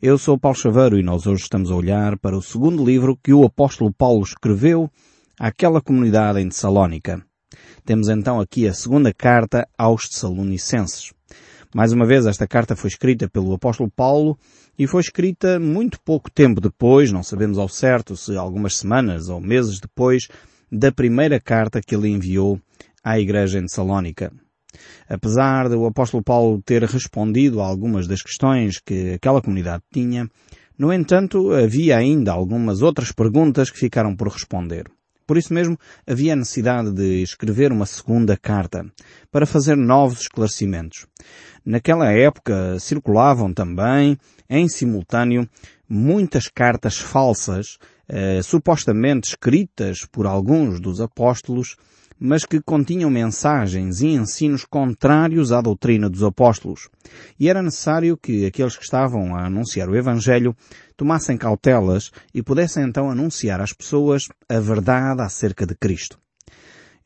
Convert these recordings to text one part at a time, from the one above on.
Eu sou Paulo Chaveiro e nós hoje estamos a olhar para o segundo livro que o apóstolo Paulo escreveu àquela comunidade em Tessalónica. Temos então aqui a segunda carta aos Tessalonicenses. Mais uma vez, esta carta foi escrita pelo apóstolo Paulo e foi escrita muito pouco tempo depois, não sabemos ao certo se algumas semanas ou meses depois, da primeira carta que ele enviou à igreja em Tessalónica. Apesar do apóstolo Paulo ter respondido a algumas das questões que aquela comunidade tinha, no entanto, havia ainda algumas outras perguntas que ficaram por responder. Por isso mesmo, havia a necessidade de escrever uma segunda carta, para fazer novos esclarecimentos. Naquela época circulavam também, em simultâneo, muitas cartas falsas, eh, supostamente escritas por alguns dos apóstolos, mas que continham mensagens e ensinos contrários à doutrina dos apóstolos. E era necessário que aqueles que estavam a anunciar o Evangelho tomassem cautelas e pudessem então anunciar às pessoas a verdade acerca de Cristo.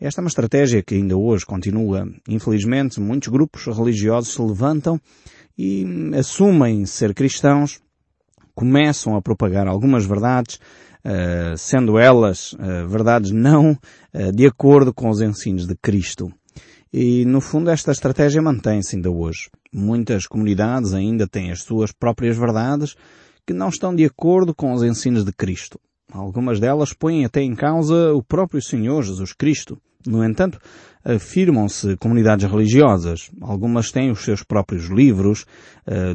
Esta é uma estratégia que ainda hoje continua. Infelizmente, muitos grupos religiosos se levantam e assumem ser cristãos, começam a propagar algumas verdades, sendo elas uh, verdades não uh, de acordo com os ensinos de Cristo. E, no fundo, esta estratégia mantém-se ainda hoje. Muitas comunidades ainda têm as suas próprias verdades que não estão de acordo com os ensinos de Cristo. Algumas delas põem até em causa o próprio Senhor Jesus Cristo. No entanto, afirmam-se comunidades religiosas. Algumas têm os seus próprios livros,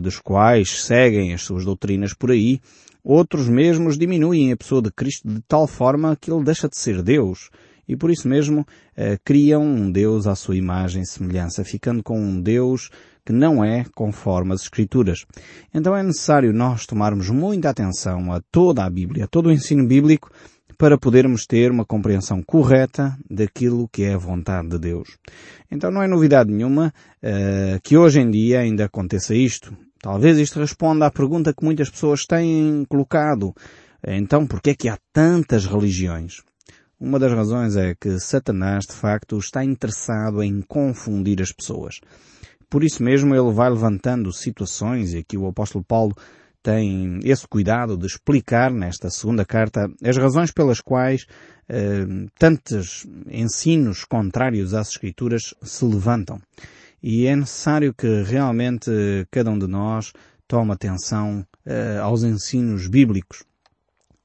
dos quais seguem as suas doutrinas por aí, Outros mesmos diminuem a pessoa de Cristo de tal forma que ele deixa de ser Deus e por isso mesmo eh, criam um Deus à sua imagem e semelhança, ficando com um Deus que não é conforme as Escrituras. Então é necessário nós tomarmos muita atenção a toda a Bíblia, a todo o ensino bíblico, para podermos ter uma compreensão correta daquilo que é a vontade de Deus. Então não é novidade nenhuma uh, que hoje em dia ainda aconteça isto. Talvez isto responda à pergunta que muitas pessoas têm colocado. Então, por que é que há tantas religiões? Uma das razões é que Satanás, de facto, está interessado em confundir as pessoas. Por isso mesmo ele vai levantando situações, e aqui o apóstolo Paulo tem esse cuidado de explicar nesta segunda carta as razões pelas quais eh, tantos ensinos contrários às Escrituras se levantam. E é necessário que realmente cada um de nós tome atenção uh, aos ensinos bíblicos.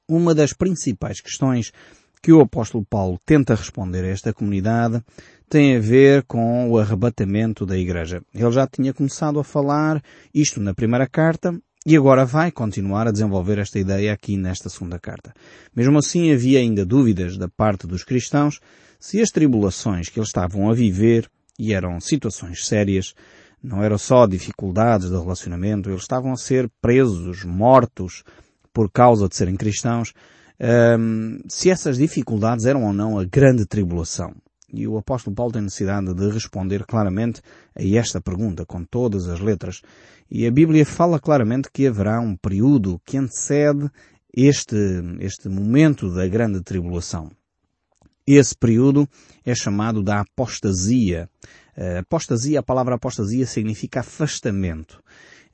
Uma das principais questões que o apóstolo Paulo tenta responder a esta comunidade tem a ver com o arrebatamento da igreja. Ele já tinha começado a falar isto na primeira carta e agora vai continuar a desenvolver esta ideia aqui nesta segunda carta. Mesmo assim havia ainda dúvidas da parte dos cristãos se as tribulações que eles estavam a viver e eram situações sérias, não eram só dificuldades de relacionamento, eles estavam a ser presos, mortos, por causa de serem cristãos, um, se essas dificuldades eram ou não a grande tribulação. E o apóstolo Paulo tem necessidade de responder claramente a esta pergunta, com todas as letras. E a Bíblia fala claramente que haverá um período que antecede este, este momento da grande tribulação. Esse período é chamado da apostasia. apostasia, a palavra apostasia significa afastamento.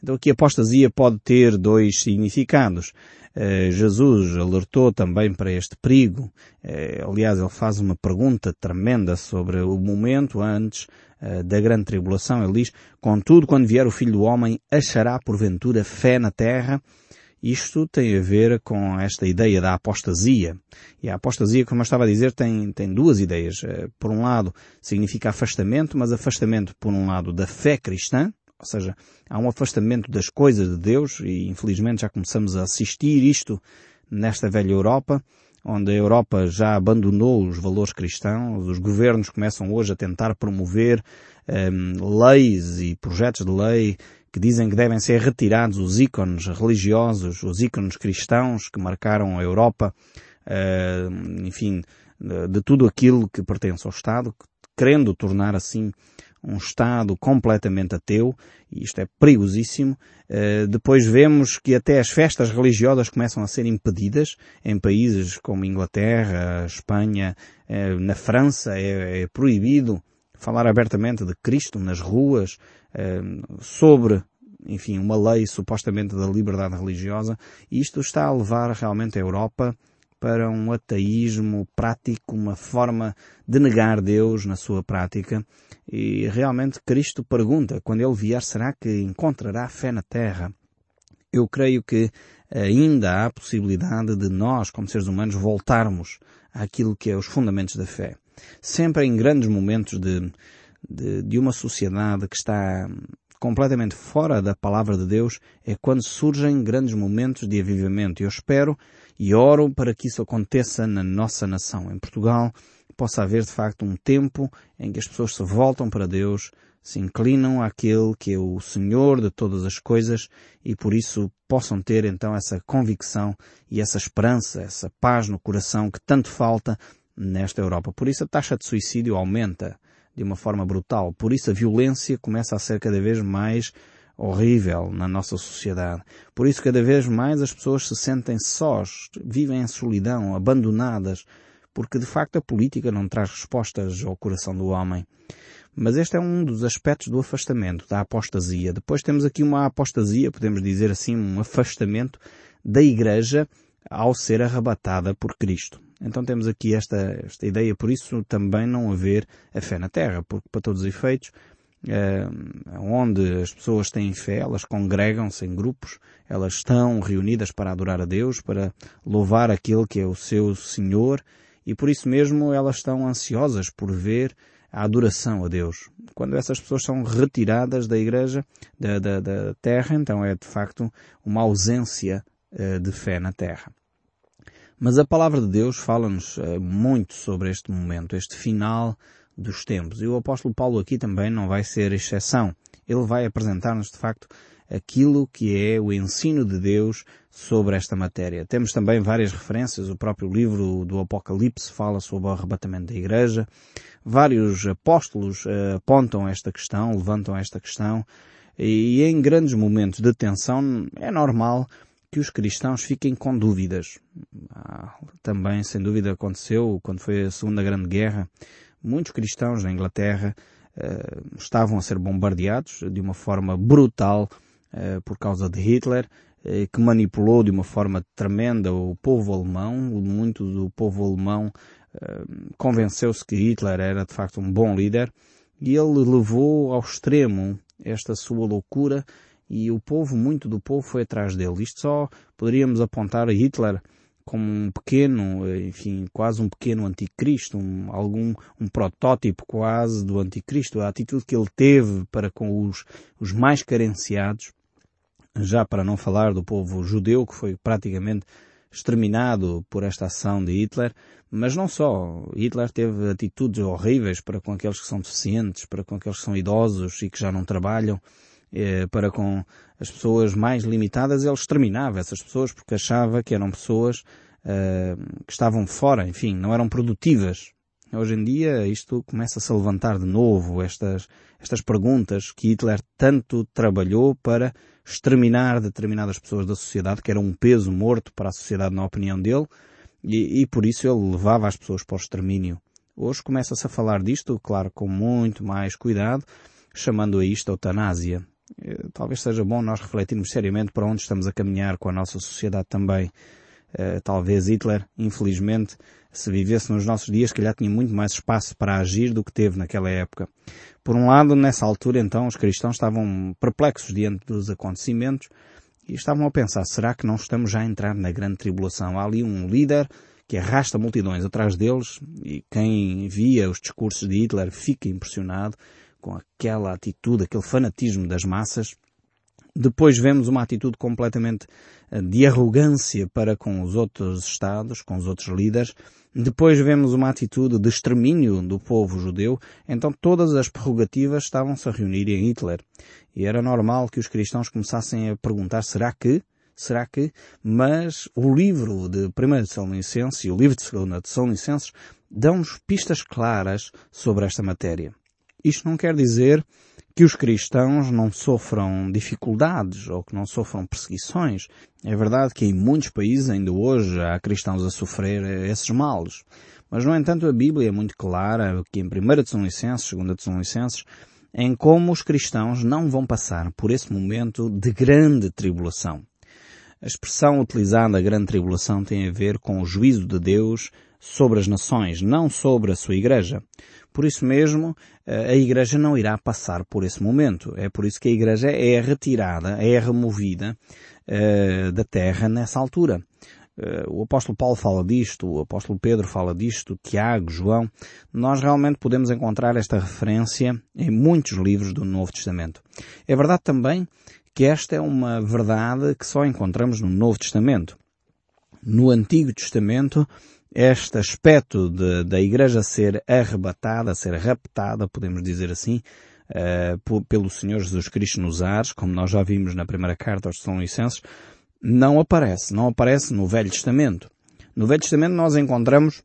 Então aqui apostasia pode ter dois significados. Uh, Jesus alertou também para este perigo. Uh, aliás, ele faz uma pergunta tremenda sobre o momento antes da grande tribulação. Ele diz, contudo, quando vier o Filho do Homem, achará porventura fé na terra? Isto tem a ver com esta ideia da apostasia. E a apostasia, como eu estava a dizer, tem, tem duas ideias. Eh, por um lado, significa afastamento, mas afastamento, por um lado, da fé cristã, ou seja, há um afastamento das coisas de Deus, e infelizmente já começamos a assistir isto nesta velha Europa, onde a Europa já abandonou os valores cristãos, os governos começam hoje a tentar promover um, ehm, leis e projetos de lei que dizem que devem ser retirados os ícones religiosos, os ícones cristãos que marcaram a Europa, uh, enfim, de tudo aquilo que pertence ao Estado, querendo tornar assim um Estado completamente ateu, e isto é perigosíssimo. Uh, depois vemos que até as festas religiosas começam a ser impedidas em países como Inglaterra, Espanha, uh, na França é, é proibido falar abertamente de Cristo nas ruas, eh, sobre enfim, uma lei supostamente da liberdade religiosa, isto está a levar realmente a Europa para um ateísmo prático, uma forma de negar Deus na sua prática. E realmente Cristo pergunta, quando ele vier, será que encontrará fé na terra? Eu creio que ainda há possibilidade de nós, como seres humanos, voltarmos àquilo que é os fundamentos da fé. Sempre em grandes momentos de, de, de uma sociedade que está completamente fora da palavra de Deus é quando surgem grandes momentos de avivamento. Eu espero e oro para que isso aconteça na nossa nação. Em Portugal possa haver de facto um tempo em que as pessoas se voltam para Deus, se inclinam àquele que é o Senhor de todas as coisas e por isso possam ter então essa convicção e essa esperança, essa paz no coração que tanto falta nesta Europa. Por isso a taxa de suicídio aumenta de uma forma brutal. Por isso a violência começa a ser cada vez mais horrível na nossa sociedade. Por isso cada vez mais as pessoas se sentem sós, vivem em solidão, abandonadas, porque de facto a política não traz respostas ao coração do homem. Mas este é um dos aspectos do afastamento, da apostasia. Depois temos aqui uma apostasia, podemos dizer assim, um afastamento da Igreja ao ser arrebatada por Cristo. Então temos aqui esta, esta ideia, por isso também não haver a fé na Terra, porque para todos os efeitos, eh, onde as pessoas têm fé, elas congregam-se em grupos, elas estão reunidas para adorar a Deus, para louvar aquele que é o seu Senhor, e por isso mesmo elas estão ansiosas por ver a adoração a Deus. Quando essas pessoas são retiradas da igreja, da, da, da terra, então é de facto uma ausência uh, de fé na terra. Mas a palavra de Deus fala-nos uh, muito sobre este momento, este final dos tempos. E o apóstolo Paulo aqui também não vai ser exceção. Ele vai apresentar-nos de facto aquilo que é o ensino de Deus sobre esta matéria. Temos também várias referências. O próprio livro do Apocalipse fala sobre o arrebatamento da Igreja. Vários apóstolos uh, apontam esta questão, levantam esta questão. E em grandes momentos de tensão é normal que os cristãos fiquem com dúvidas. Ah, também, sem dúvida, aconteceu quando foi a Segunda Grande Guerra. Muitos cristãos na Inglaterra uh, estavam a ser bombardeados de uma forma brutal uh, por causa de Hitler eh, que manipulou de uma forma tremenda o povo alemão. Muito do povo alemão convenceu-se que Hitler era de facto um bom líder e ele levou ao extremo esta sua loucura e o povo, muito do povo foi atrás dele. Isto só poderíamos apontar a Hitler como um pequeno, enfim, quase um pequeno anticristo, um, algum, um protótipo quase do anticristo, a atitude que ele teve para com os, os mais carenciados, já para não falar do povo judeu que foi praticamente exterminado por esta ação de Hitler, mas não só. Hitler teve atitudes horríveis para com aqueles que são deficientes, para com aqueles que são idosos e que já não trabalham, para com as pessoas mais limitadas, ele exterminava essas pessoas porque achava que eram pessoas eh, que estavam fora, enfim, não eram produtivas. Hoje em dia isto começa-se a levantar de novo estas, estas perguntas que Hitler tanto trabalhou para exterminar determinadas pessoas da sociedade, que era um peso morto para a sociedade na opinião dele, e, e por isso ele levava as pessoas para o extermínio. Hoje começa-se a falar disto, claro, com muito mais cuidado, chamando a isto eutanásia. Eh, talvez seja bom nós refletirmos seriamente para onde estamos a caminhar com a nossa sociedade também. Uh, talvez Hitler, infelizmente, se vivesse nos nossos dias, que já tinha muito mais espaço para agir do que teve naquela época. Por um lado, nessa altura, então, os cristãos estavam perplexos diante dos acontecimentos e estavam a pensar, será que não estamos já a entrar na grande tribulação? Há ali um líder que arrasta multidões atrás deles e quem via os discursos de Hitler fica impressionado com aquela atitude, aquele fanatismo das massas depois vemos uma atitude completamente eh, de arrogância para com os outros Estados, com os outros líderes. Depois vemos uma atitude de extermínio do povo judeu. Então todas as prerrogativas estavam-se a reunir em Hitler. E era normal que os cristãos começassem a perguntar, será que? Será que? Mas o livro de 1 de São Licenses e o livro de 2 de São Licenses dão-nos pistas claras sobre esta matéria. Isto não quer dizer que os cristãos não sofram dificuldades ou que não sofram perseguições. É verdade que em muitos países ainda hoje há cristãos a sofrer esses males. Mas, no entanto, a Bíblia é muito clara que em 1 de São Licenses, 2 de São Licenses, em como os cristãos não vão passar por esse momento de grande tribulação. A expressão utilizada, grande tribulação, tem a ver com o juízo de Deus sobre as nações, não sobre a sua igreja. Por isso mesmo, eh, a igreja não irá passar por esse momento. É por isso que a igreja é retirada, é removida uh, da terra nessa altura. Uh, o apóstolo Paulo fala disto, o apóstolo Pedro fala disto, Tiago, João. Nós realmente podemos encontrar esta referência em muitos livros do Novo Testamento. É verdade também que esta é uma verdade que só encontramos no Novo Testamento. No Antigo Testamento, este aspecto de, da Igreja ser arrebatada, ser raptada, podemos dizer assim, uh, pelo Senhor Jesus Cristo nos ares, como nós já vimos na primeira carta aos Licenses, não aparece, não aparece no Velho Testamento. No Velho Testamento nós encontramos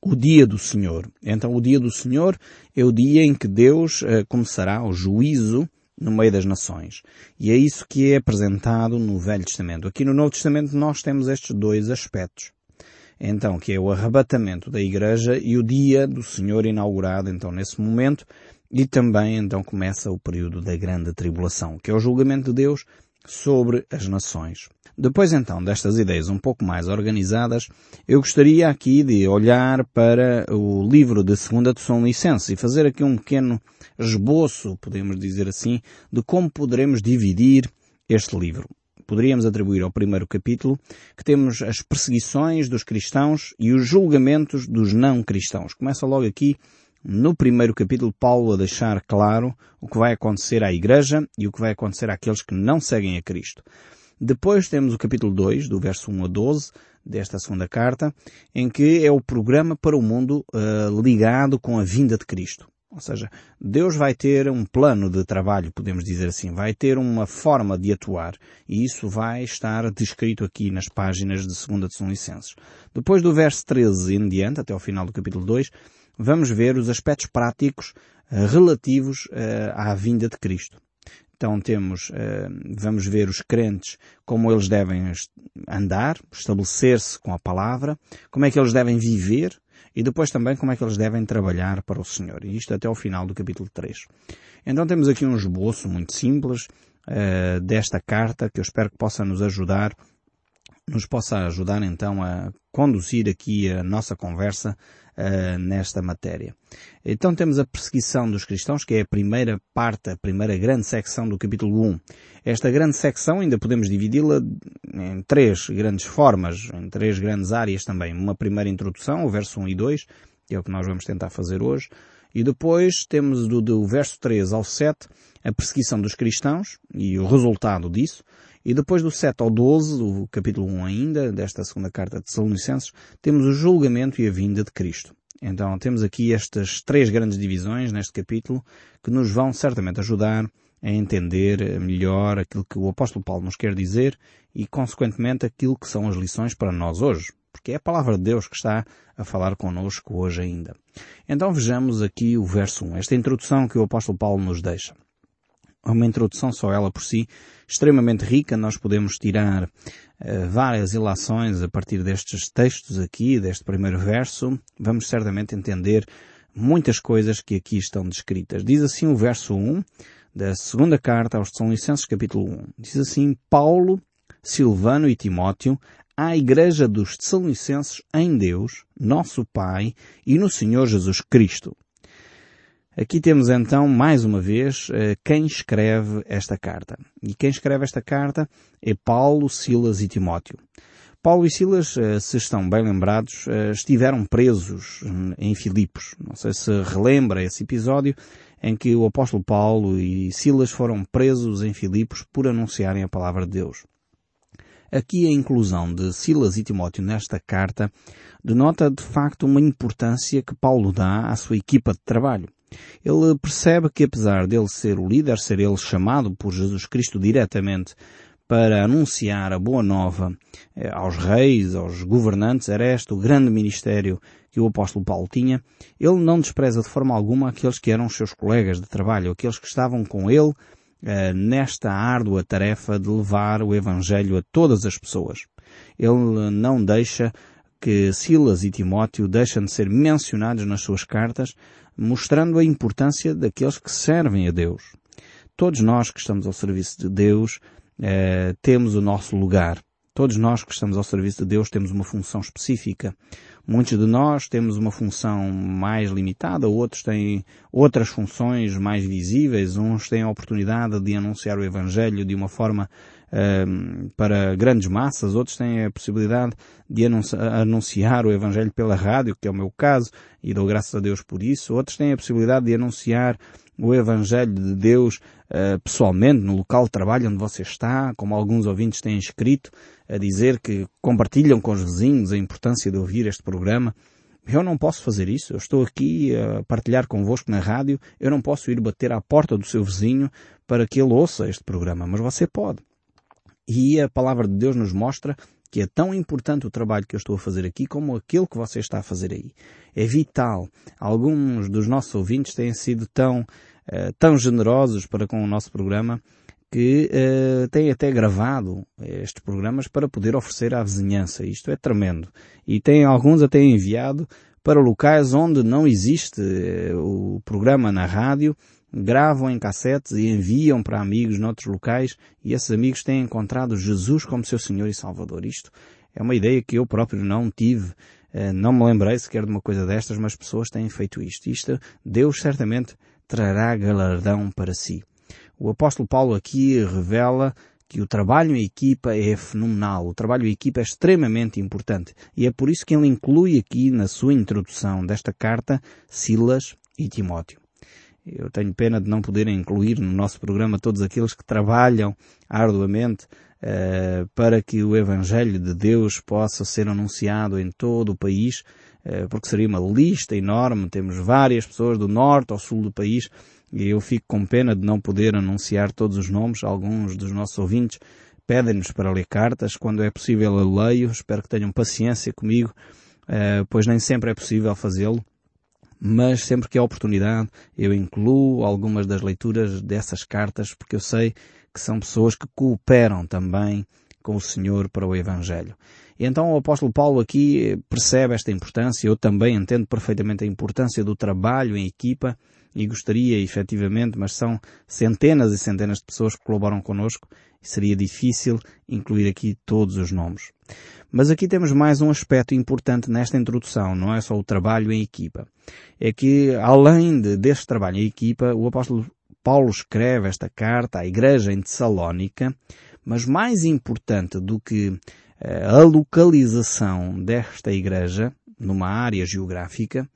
o dia do Senhor. Então o dia do Senhor é o dia em que Deus uh, começará o juízo no meio das nações. E é isso que é apresentado no Velho Testamento. Aqui no Novo Testamento nós temos estes dois aspectos. Então, que é o arrebatamento da Igreja e o dia do Senhor inaugurado, então, nesse momento, e também, então, começa o período da grande tribulação, que é o julgamento de Deus sobre as nações. Depois então destas ideias um pouco mais organizadas, eu gostaria aqui de olhar para o livro de 2 Tessalonicenses e fazer aqui um pequeno esboço, podemos dizer assim, de como poderemos dividir este livro. Poderíamos atribuir ao primeiro capítulo que temos as perseguições dos cristãos e os julgamentos dos não cristãos. Começa logo aqui no primeiro capítulo Paulo a deixar claro o que vai acontecer à Igreja e o que vai acontecer àqueles que não seguem a Cristo. Depois temos o capítulo 2, do verso 1 a 12, desta segunda carta, em que é o programa para o mundo uh, ligado com a vinda de Cristo. Ou seja, Deus vai ter um plano de trabalho, podemos dizer assim, vai ter uma forma de atuar. E isso vai estar descrito aqui nas páginas de 2 de São Licenses. Depois do verso 13 em diante, até ao final do capítulo 2, vamos ver os aspectos práticos uh, relativos uh, à vinda de Cristo. Então temos, uh, vamos ver os crentes como eles devem andar, estabelecer-se com a palavra, como é que eles devem viver e depois também como é que eles devem trabalhar para o Senhor. E isto até o final do capítulo 3. Então temos aqui um esboço muito simples uh, desta carta que eu espero que possa nos ajudar, nos possa ajudar então a conduzir aqui a nossa conversa uh, nesta matéria. Então temos a perseguição dos cristãos, que é a primeira parte, a primeira grande secção do capítulo 1. Esta grande secção ainda podemos dividi-la em três grandes formas, em três grandes áreas também. Uma primeira introdução, o verso 1 e 2, que é o que nós vamos tentar fazer hoje. E depois temos do, do verso 3 ao 7 a perseguição dos cristãos e o resultado disso. E depois do 7 ao 12, do capítulo 1 ainda, desta segunda carta de Tessalonicenses, temos o julgamento e a vinda de Cristo. Então temos aqui estas três grandes divisões neste capítulo que nos vão certamente ajudar a entender melhor aquilo que o apóstolo Paulo nos quer dizer e, consequentemente, aquilo que são as lições para nós hoje. Porque é a palavra de Deus que está a falar connosco hoje ainda. Então vejamos aqui o verso 1, esta introdução que o apóstolo Paulo nos deixa uma introdução só ela por si, extremamente rica. Nós podemos tirar uh, várias ilações a partir destes textos aqui, deste primeiro verso. Vamos certamente entender muitas coisas que aqui estão descritas. Diz assim o verso 1 da segunda carta aos Tessalonicenses, capítulo 1. Diz assim, Paulo, Silvano e Timóteo, à Igreja dos Tessalonicenses em Deus, nosso Pai, e no Senhor Jesus Cristo. Aqui temos então, mais uma vez, eh, quem escreve esta carta. E quem escreve esta carta é Paulo, Silas e Timóteo. Paulo e Silas, eh, se estão bem lembrados, eh, estiveram presos em Filipos. Não sei se relembra esse episódio em que o apóstolo Paulo e Silas foram presos em Filipos por anunciarem a palavra de Deus. Aqui a inclusão de Silas e Timóteo nesta carta denota de facto uma importância que Paulo dá à sua equipa de trabalho. Ele percebe que apesar dele ser o líder, ser ele chamado por Jesus Cristo diretamente para anunciar a boa nova eh, aos reis, aos governantes, era este o grande ministério que o apóstolo Paulo tinha, ele não despreza de forma alguma aqueles que eram seus colegas de trabalho, aqueles que estavam com ele eh, nesta árdua tarefa de levar o Evangelho a todas as pessoas. Ele não deixa que Silas e Timóteo deixam de ser mencionados nas suas cartas, mostrando a importância daqueles que servem a Deus. Todos nós que estamos ao serviço de Deus eh, temos o nosso lugar. Todos nós que estamos ao serviço de Deus temos uma função específica. Muitos de nós temos uma função mais limitada, outros têm outras funções mais visíveis, uns têm a oportunidade de anunciar o Evangelho de uma forma uh, para grandes massas, outros têm a possibilidade de anunciar o Evangelho pela rádio, que é o meu caso, e dou graças a Deus por isso, outros têm a possibilidade de anunciar o Evangelho de Deus uh, pessoalmente, no local de trabalho onde você está, como alguns ouvintes têm escrito, a dizer que compartilham com os vizinhos a importância de ouvir este programa. Eu não posso fazer isso. Eu estou aqui a partilhar convosco na rádio. Eu não posso ir bater à porta do seu vizinho para que ele ouça este programa, mas você pode. E a palavra de Deus nos mostra que é tão importante o trabalho que eu estou a fazer aqui como aquele que você está a fazer aí. É vital. Alguns dos nossos ouvintes têm sido tão, uh, tão generosos para com o nosso programa que uh, têm até gravado estes programas para poder oferecer à vizinhança. Isto é tremendo. E tem alguns até enviado para locais onde não existe uh, o programa na rádio gravam em cassetes e enviam para amigos noutros locais e esses amigos têm encontrado Jesus como seu Senhor e Salvador. Isto é uma ideia que eu próprio não tive, eh, não me lembrei sequer de uma coisa destas, mas pessoas têm feito isto. Isto Deus certamente trará galardão para si. O apóstolo Paulo aqui revela que o trabalho em equipa é fenomenal. O trabalho em equipa é extremamente importante. E é por isso que ele inclui aqui na sua introdução desta carta Silas e Timóteo. Eu tenho pena de não poder incluir no nosso programa todos aqueles que trabalham arduamente uh, para que o Evangelho de Deus possa ser anunciado em todo o país, porque seria uma lista enorme. Temos várias pessoas do norte ao sul do país e eu fico com pena de não poder anunciar todos os nomes. Alguns dos nossos ouvintes pedem-nos para ler cartas. Quando é possível eu leio. Espero que tenham paciência comigo, uh, pois nem sempre é possível fazê-lo mas sempre que há oportunidade eu incluo algumas das leituras dessas cartas porque eu sei que são pessoas que cooperam também com o Senhor para o Evangelho. Então o apóstolo Paulo aqui percebe esta importância, eu também entendo perfeitamente a importância do trabalho em equipa e gostaria efetivamente, mas são centenas e centenas de pessoas que colaboram connosco e seria difícil incluir aqui todos os nomes. Mas aqui temos mais um aspecto importante nesta introdução, não é só o trabalho em equipa. É que, além de, deste trabalho em equipa, o apóstolo Paulo escreve esta carta à igreja em Tessalónica, mas mais importante do que a localização desta igreja, numa área geográfica,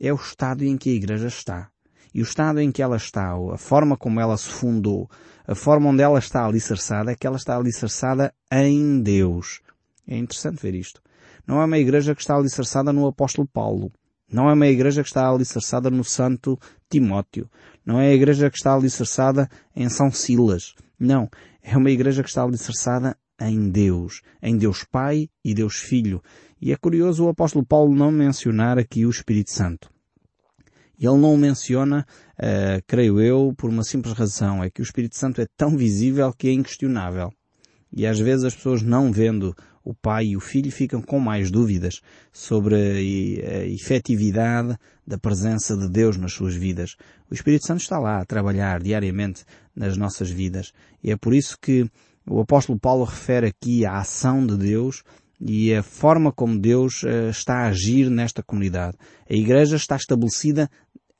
é o estado em que a igreja está. E o estado em que ela está, a forma como ela se fundou, a forma onde ela está alicerçada, é que ela está alicerçada em Deus. É interessante ver isto. Não é uma igreja que está alicerçada no apóstolo Paulo. Não é uma igreja que está alicerçada no santo Timóteo. Não é a igreja que está alicerçada em São Silas. Não. É uma igreja que está alicerçada em Deus. Em Deus Pai e Deus Filho. E é curioso o apóstolo Paulo não mencionar aqui o Espírito Santo. Ele não o menciona, uh, creio eu, por uma simples razão. É que o Espírito Santo é tão visível que é inquestionável. E às vezes as pessoas não vendo o pai e o filho ficam com mais dúvidas sobre a efetividade da presença de Deus nas suas vidas. O Espírito Santo está lá a trabalhar diariamente nas nossas vidas. E é por isso que o apóstolo Paulo refere aqui a ação de Deus e a forma como Deus uh, está a agir nesta comunidade. A igreja está estabelecida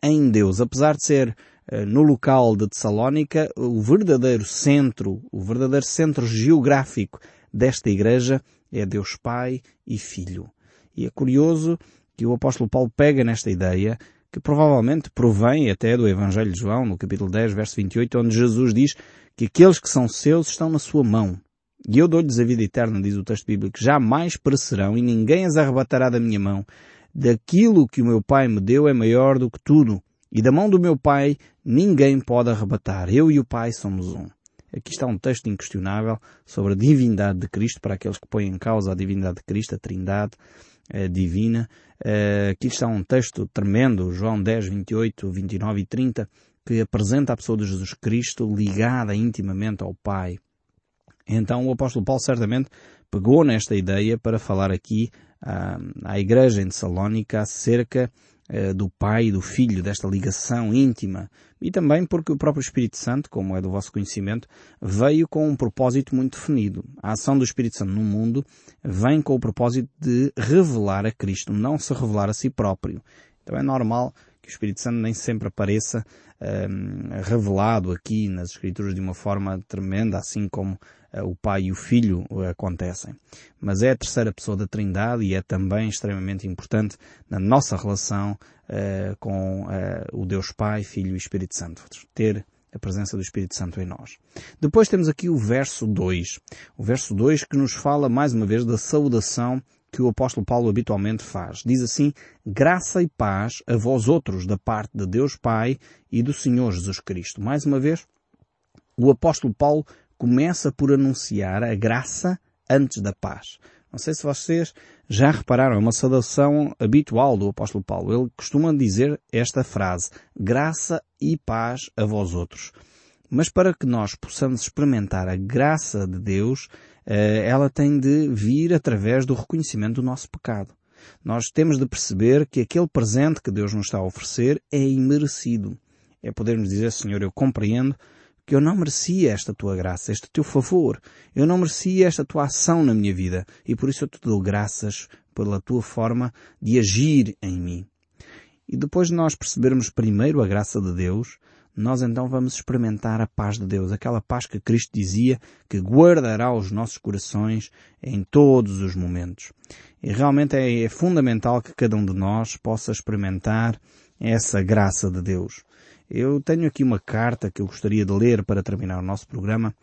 em Deus, apesar de ser uh, no local de Tessalónica o verdadeiro centro, o verdadeiro centro geográfico desta igreja é Deus Pai e Filho. E é curioso que o apóstolo Paulo pega nesta ideia que provavelmente provém até do Evangelho de João, no capítulo 10, verso 28, onde Jesus diz que aqueles que são seus estão na sua mão. E eu dou-lhes a vida eterna, diz o texto bíblico, jamais perecerão e ninguém as arrebatará da minha mão. Daquilo que o meu Pai me deu é maior do que tudo. E da mão do meu Pai ninguém pode arrebatar. Eu e o Pai somos um. Aqui está um texto inquestionável sobre a divindade de Cristo, para aqueles que põem em causa a divindade de Cristo, a trindade eh, divina. Eh, aqui está um texto tremendo, João 10, 28, 29 e 30, que apresenta a pessoa de Jesus Cristo ligada intimamente ao Pai. Então o apóstolo Paulo certamente pegou nesta ideia para falar aqui à, à igreja em Tessalónica acerca do Pai e do Filho, desta ligação íntima. E também porque o próprio Espírito Santo, como é do vosso conhecimento, veio com um propósito muito definido. A ação do Espírito Santo no mundo vem com o propósito de revelar a Cristo, não se revelar a si próprio. Então é normal que o Espírito Santo nem sempre apareça um, revelado aqui nas Escrituras de uma forma tremenda, assim como o Pai e o Filho uh, acontecem. Mas é a terceira pessoa da Trindade e é também extremamente importante na nossa relação uh, com o Deus Pai, Filho e Espírito Santo. Ter a presença do Espírito Santo em nós. Depois temos aqui o verso 2. O verso 2 que nos fala mais uma vez da saudação que o apóstolo Paulo habitualmente faz. Diz assim, graça e paz a vós outros da parte de Deus Pai e do Senhor Jesus Cristo. Mais uma vez, o apóstolo Paulo começa por anunciar a graça antes da paz. Não sei se vocês já repararam, é uma saudação habitual do apóstolo Paulo. Ele costuma dizer esta frase, graça e paz a vós outros. Mas para que nós possamos experimentar a graça de Deus, eh, ela tem de vir através do reconhecimento do nosso pecado. Nós temos de perceber que aquele presente que Deus nos está a oferecer é imerecido. É podermos dizer, Senhor, eu compreendo que eu não merecia esta tua graça, este teu favor. Eu não merecia esta tua ação na minha vida e por isso eu te dou graças pela tua forma de agir em mim. E depois de nós percebermos primeiro a graça de Deus, nós então vamos experimentar a paz de Deus, aquela paz que Cristo dizia que guardará os nossos corações em todos os momentos. E realmente é, é fundamental que cada um de nós possa experimentar essa graça de Deus. Eu tenho aqui uma carta que eu gostaria de ler para terminar o nosso programa,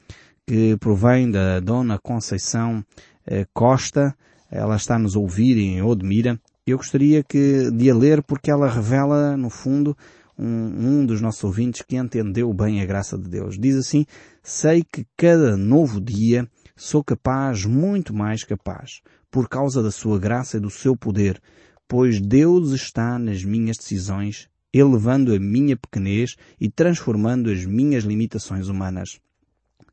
que provém da Dona Conceição eh, Costa. Ela está a nos ouvir em Odmira. Eu gostaria que, de a ler porque ela revela, no fundo, um, um dos nossos ouvintes que entendeu bem a graça de Deus. Diz assim, sei que cada novo dia sou capaz, muito mais capaz, por causa da sua graça e do seu poder, pois Deus está nas minhas decisões, elevando a minha pequenez e transformando as minhas limitações humanas.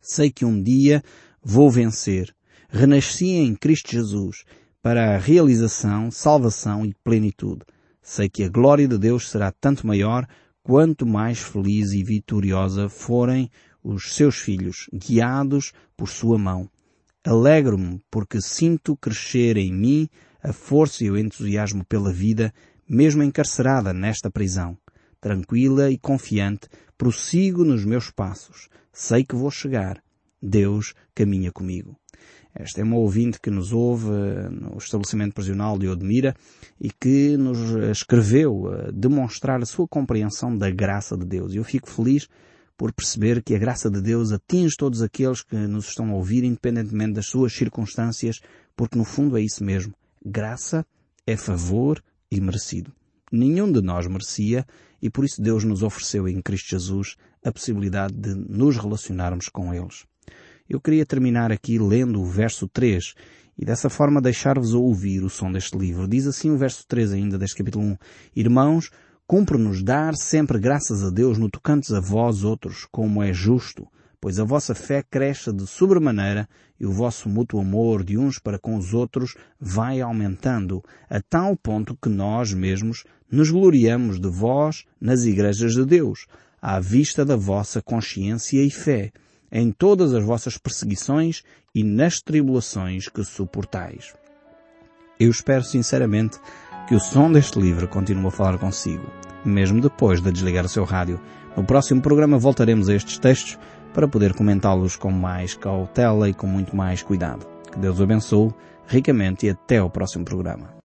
Sei que um dia vou vencer. Renasci em Cristo Jesus para a realização, salvação e plenitude. Sei que a glória de Deus será tanto maior quanto mais feliz e vitoriosa forem os seus filhos, guiados por sua mão. Alegro-me porque sinto crescer em mim a força e o entusiasmo pela vida, mesmo encarcerada nesta prisão. Tranquila e confiante, prossigo nos meus passos. Sei que vou chegar. Deus caminha comigo. Esta é uma ouvinte que nos ouve eh, no estabelecimento prisional de Odmira e que nos escreveu a demonstrar a sua compreensão da graça de Deus. E eu fico feliz por perceber que a graça de Deus atinge todos aqueles que nos estão a ouvir, independentemente das suas circunstâncias, porque no fundo é isso mesmo. Graça é favor e merecido. Nenhum de nós merecia e por isso Deus nos ofereceu em Cristo Jesus a possibilidade de nos relacionarmos com eles. Eu queria terminar aqui lendo o verso 3 e dessa forma deixar-vos ouvir o som deste livro. Diz assim o verso 3 ainda deste capítulo 1. Irmãos, cumpre-nos dar sempre graças a Deus no tocantes a vós outros, como é justo, pois a vossa fé cresce de sobremaneira e o vosso mútuo amor de uns para com os outros vai aumentando, a tal ponto que nós mesmos nos gloriamos de vós nas igrejas de Deus, à vista da vossa consciência e fé, em todas as vossas perseguições e nas tribulações que suportais. Eu espero sinceramente que o som deste livro continue a falar consigo, mesmo depois de desligar o seu rádio. No próximo programa voltaremos a estes textos para poder comentá-los com mais cautela e com muito mais cuidado. Que Deus o abençoe ricamente e até ao próximo programa.